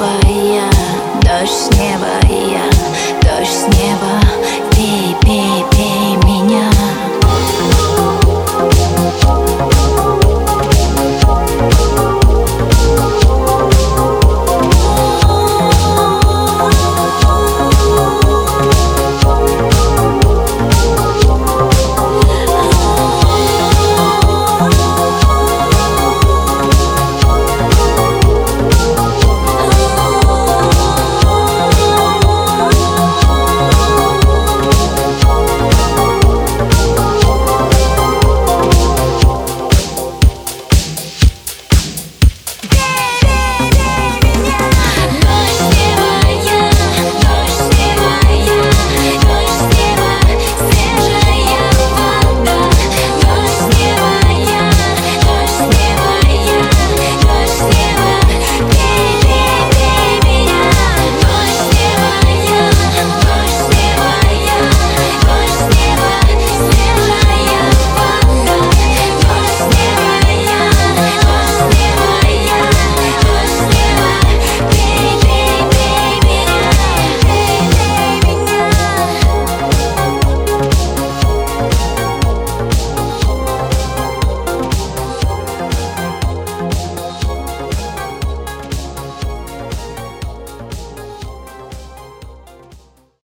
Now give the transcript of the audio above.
bahía.